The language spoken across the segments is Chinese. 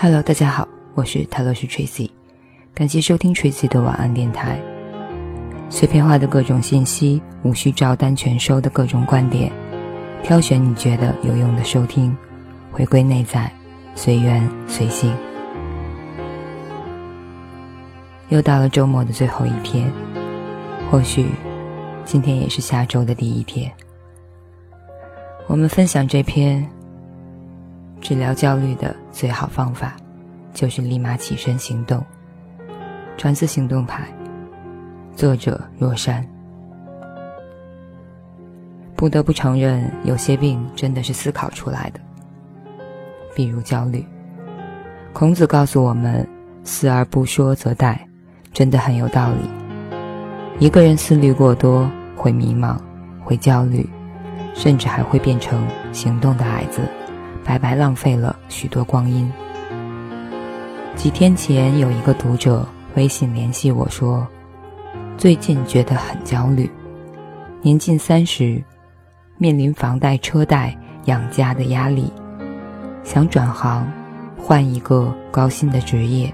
Hello，大家好，我是泰勒斯 Tracy，感谢收听 Tracy 的晚安电台。碎片化的各种信息，无需照单全收的各种观点，挑选你觉得有用的收听，回归内在，随缘随性。又到了周末的最后一天，或许今天也是下周的第一天。我们分享这篇治疗焦虑的最好方法，就是立马起身行动。传自行动派，作者若山。不得不承认，有些病真的是思考出来的，比如焦虑。孔子告诉我们：“思而不说则殆。”真的很有道理。一个人思虑过多，会迷茫，会焦虑，甚至还会变成行动的矮子，白白浪费了许多光阴。几天前，有一个读者微信联系我说，最近觉得很焦虑，年近三十，面临房贷、车贷、养家的压力，想转行，换一个高薪的职业，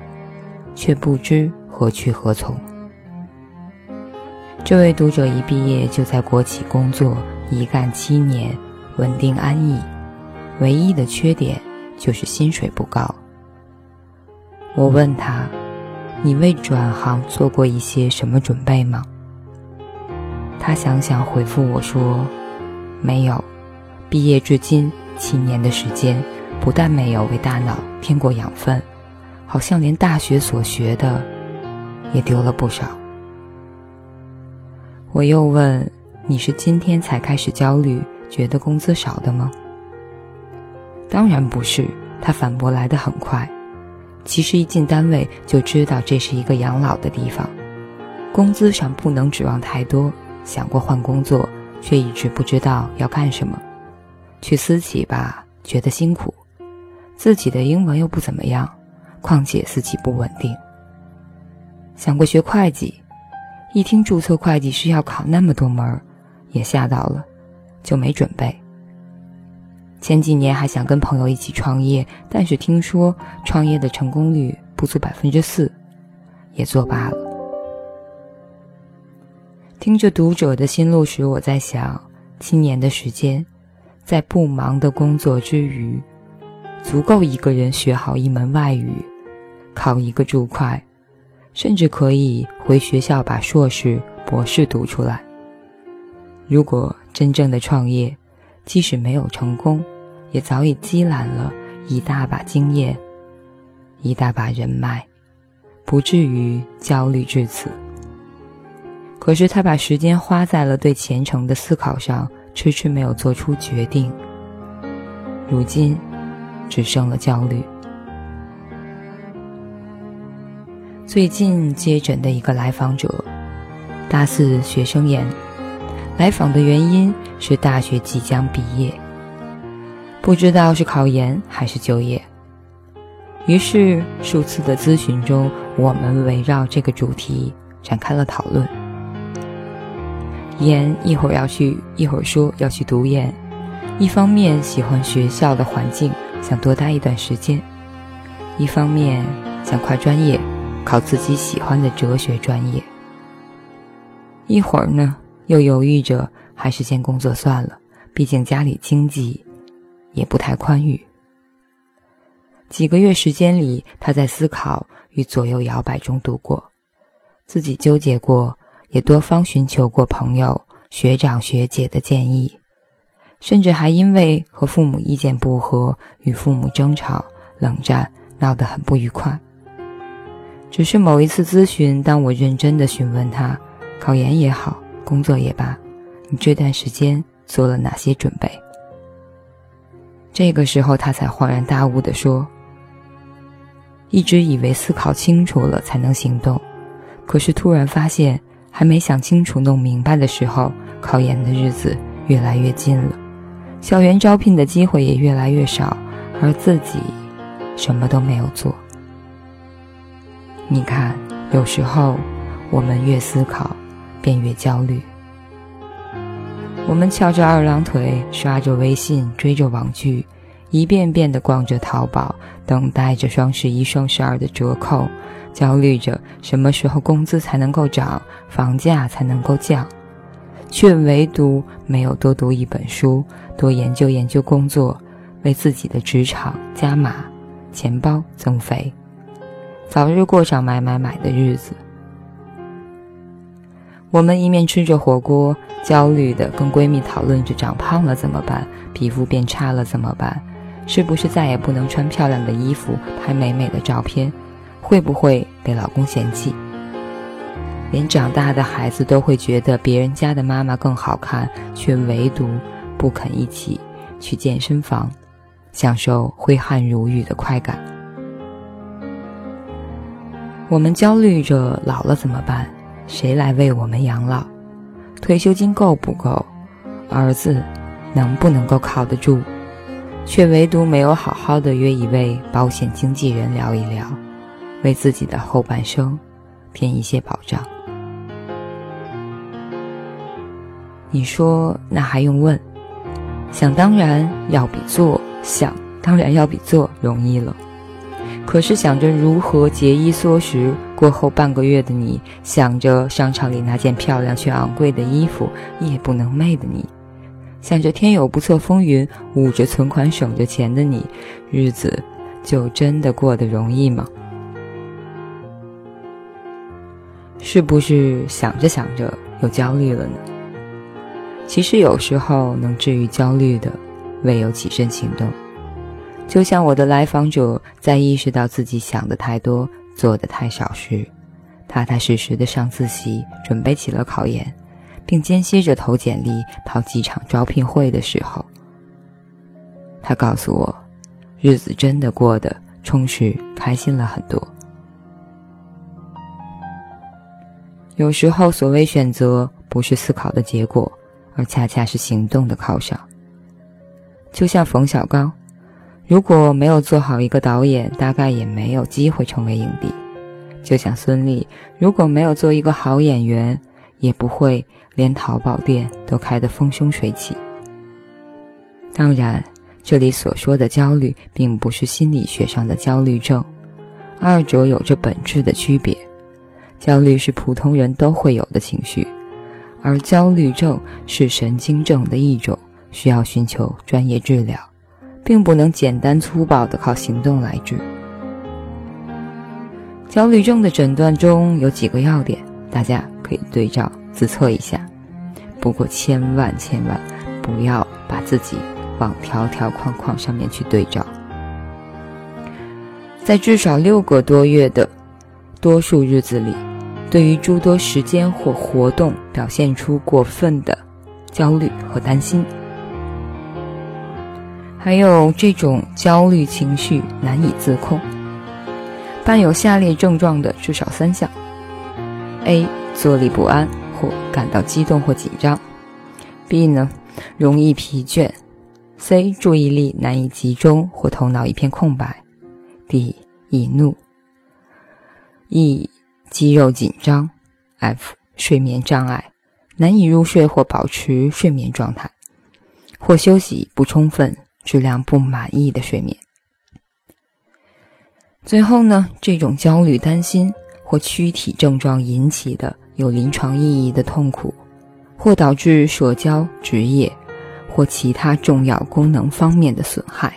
却不知。何去何从？这位读者一毕业就在国企工作，一干七年，稳定安逸。唯一的缺点就是薪水不高。我问他：“你为转行做过一些什么准备吗？”他想想回复我说：“没有。毕业至今七年的时间，不但没有为大脑添过养分，好像连大学所学的……”也丢了不少。我又问：“你是今天才开始焦虑，觉得工资少的吗？”当然不是，他反驳来的很快。其实一进单位就知道这是一个养老的地方，工资上不能指望太多。想过换工作，却一直不知道要干什么。去私企吧，觉得辛苦，自己的英文又不怎么样，况且私企不稳定。想过学会计，一听注册会计师要考那么多门儿，也吓到了，就没准备。前几年还想跟朋友一起创业，但是听说创业的成功率不足百分之四，也作罢了。听着读者的心路时，我在想，七年的时间，在不忙的工作之余，足够一个人学好一门外语，考一个注会。甚至可以回学校把硕士、博士读出来。如果真正的创业，即使没有成功，也早已积攒了一大把经验、一大把人脉，不至于焦虑至此。可是他把时间花在了对前程的思考上，迟迟没有做出决定。如今，只剩了焦虑。最近接诊的一个来访者，大四学生研，来访的原因是大学即将毕业，不知道是考研还是就业。于是数次的咨询中，我们围绕这个主题展开了讨论。研一会儿要去，一会儿说要去读研，一方面喜欢学校的环境，想多待一段时间；一方面想跨专业。考自己喜欢的哲学专业。一会儿呢，又犹豫着，还是先工作算了，毕竟家里经济也不太宽裕。几个月时间里，他在思考与左右摇摆中度过，自己纠结过，也多方寻求过朋友、学长学姐的建议，甚至还因为和父母意见不合，与父母争吵、冷战，闹得很不愉快。只是某一次咨询，当我认真的询问他，考研也好，工作也罢，你这段时间做了哪些准备？这个时候，他才恍然大悟的说：“一直以为思考清楚了才能行动，可是突然发现，还没想清楚、弄明白的时候，考研的日子越来越近了，校园招聘的机会也越来越少，而自己什么都没有做。”你看，有时候我们越思考，便越焦虑。我们翘着二郎腿，刷着微信，追着网剧，一遍遍地逛着淘宝，等待着双十一、双十二的折扣，焦虑着什么时候工资才能够涨，房价才能够降，却唯独没有多读一本书，多研究研究工作，为自己的职场加码，钱包增肥，早日过上买买买的日子。我们一面吃着火锅，焦虑地跟闺蜜讨论着长胖了怎么办，皮肤变差了怎么办，是不是再也不能穿漂亮的衣服拍美美的照片，会不会被老公嫌弃？连长大的孩子都会觉得别人家的妈妈更好看，却唯独不肯一起去健身房，享受挥汗如雨的快感。我们焦虑着老了怎么办？谁来为我们养老？退休金够不够？儿子能不能够靠得住？却唯独没有好好的约一位保险经纪人聊一聊，为自己的后半生添一些保障。你说那还用问？想当然要比做想当然要比做容易了。可是想着如何节衣缩食过后半个月的你，想着商场里那件漂亮却昂贵的衣服，夜不能寐的你，想着天有不测风云，捂着存款省着钱的你，日子就真的过得容易吗？是不是想着想着又焦虑了呢？其实有时候能治愈焦虑的，唯有起身行动。就像我的来访者在意识到自己想的太多、做的太少时，踏踏实实的上自习，准备起了考研，并间歇着投简历、跑几场招聘会的时候，他告诉我，日子真的过得充实、开心了很多。有时候，所谓选择，不是思考的结果，而恰恰是行动的犒赏。就像冯小刚。如果没有做好一个导演，大概也没有机会成为影帝。就像孙俪，如果没有做一个好演员，也不会连淘宝店都开得风生水起。当然，这里所说的焦虑，并不是心理学上的焦虑症，二者有着本质的区别。焦虑是普通人都会有的情绪，而焦虑症是神经症的一种，需要寻求专业治疗。并不能简单粗暴地靠行动来治。焦虑症的诊断中有几个要点，大家可以对照自测一下。不过千万千万不要把自己往条条框框上面去对照。在至少六个多月的多数日子里，对于诸多时间或活动表现出过分的焦虑和担心。还有这种焦虑情绪难以自控，伴有下列症状的至少三项：A. 坐立不安或感到激动或紧张；B. 呢，容易疲倦；C. 注意力难以集中或头脑一片空白；D. 易怒；E. 肌肉紧张；F. 睡眠障碍，难以入睡或保持睡眠状态，或休息不充分。质量不满意的睡眠。最后呢，这种焦虑、担心或躯体症状引起的有临床意义的痛苦，或导致社交、职业或其他重要功能方面的损害。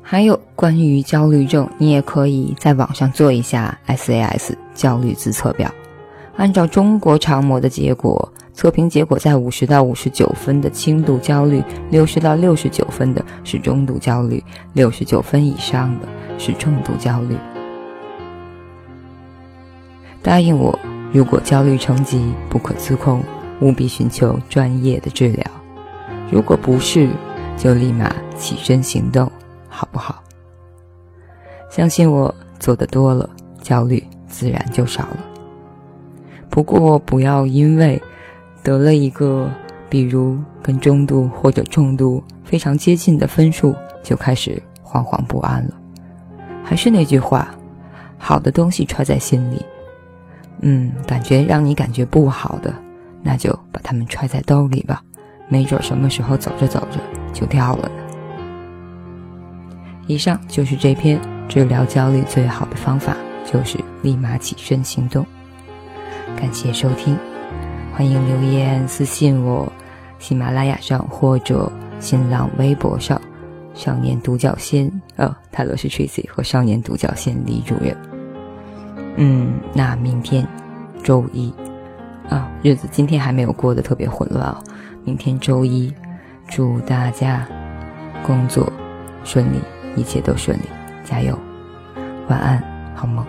还有关于焦虑症，你也可以在网上做一下 SAS 焦虑自测表，按照中国常模的结果。测评结果在五十到五十九分的轻度焦虑，六十到六十九分的是中度焦虑，六十九分以上的是重度焦虑。答应我，如果焦虑成疾不可自控，务必寻求专业的治疗。如果不是，就立马起身行动，好不好？相信我，做的多了，焦虑自然就少了。不过不要因为。得了一个，比如跟中度或者重度非常接近的分数，就开始惶惶不安了。还是那句话，好的东西揣在心里，嗯，感觉让你感觉不好的，那就把它们揣在兜里吧。没准什么时候走着走着。就掉了呢？以上就是这篇治疗焦虑最好的方法，就是立马起身行动。感谢收听，欢迎留言私信我，喜马拉雅上或者新浪微博上，少年独角仙呃，泰勒是 Tracy 和少年独角仙李主任。嗯，那明天周一啊，日子今天还没有过得特别混乱哦。明天周一，祝大家工作顺利，一切都顺利，加油，晚安，好梦。